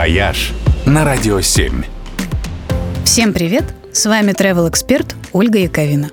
«Вояж» на Радио 7. Всем привет! С вами travel-эксперт Ольга Яковина.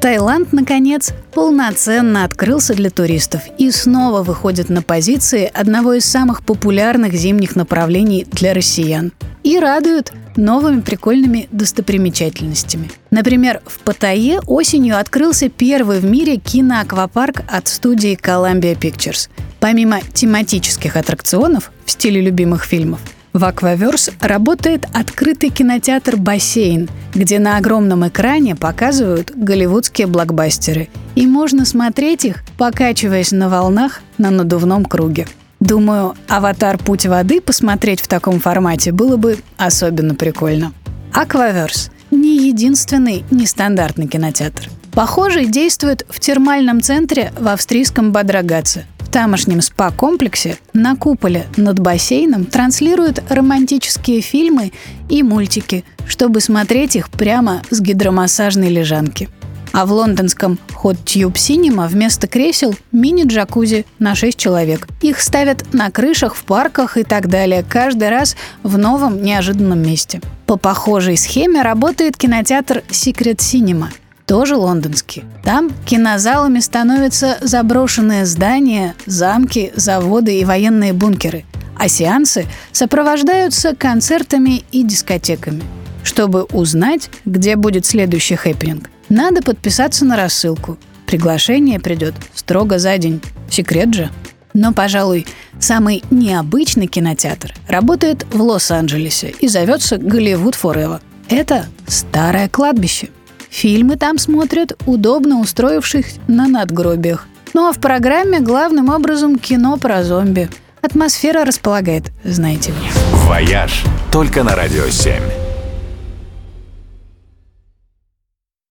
Таиланд, наконец, полноценно открылся для туристов и снова выходит на позиции одного из самых популярных зимних направлений для россиян. И радует новыми прикольными достопримечательностями. Например, в Паттайе осенью открылся первый в мире киноаквапарк от студии Columbia Pictures. Помимо тематических аттракционов в стиле любимых фильмов, в Акваверс работает открытый кинотеатр «Бассейн», где на огромном экране показывают голливудские блокбастеры. И можно смотреть их, покачиваясь на волнах на надувном круге. Думаю, «Аватар. Путь воды» посмотреть в таком формате было бы особенно прикольно. Акваверс – не единственный нестандартный кинотеатр. Похожий действует в термальном центре в австрийском Бадрагаце тамошнем спа-комплексе на куполе над бассейном транслируют романтические фильмы и мультики, чтобы смотреть их прямо с гидромассажной лежанки. А в лондонском Hot Tube Cinema вместо кресел мини-джакузи на 6 человек. Их ставят на крышах, в парках и так далее, каждый раз в новом неожиданном месте. По похожей схеме работает кинотеатр Secret Cinema – тоже лондонский. Там кинозалами становятся заброшенные здания, замки, заводы и военные бункеры, а сеансы сопровождаются концертами и дискотеками. Чтобы узнать, где будет следующий хэппенинг, надо подписаться на рассылку. Приглашение придет строго за день. Секрет же. Но, пожалуй, самый необычный кинотеатр работает в Лос-Анджелесе и зовется Hollywood Forever. Это старое кладбище – Фильмы там смотрят, удобно устроившись на надгробиях. Ну а в программе главным образом кино про зомби. Атмосфера располагает, знаете ли. «Вояж» только на «Радио 7».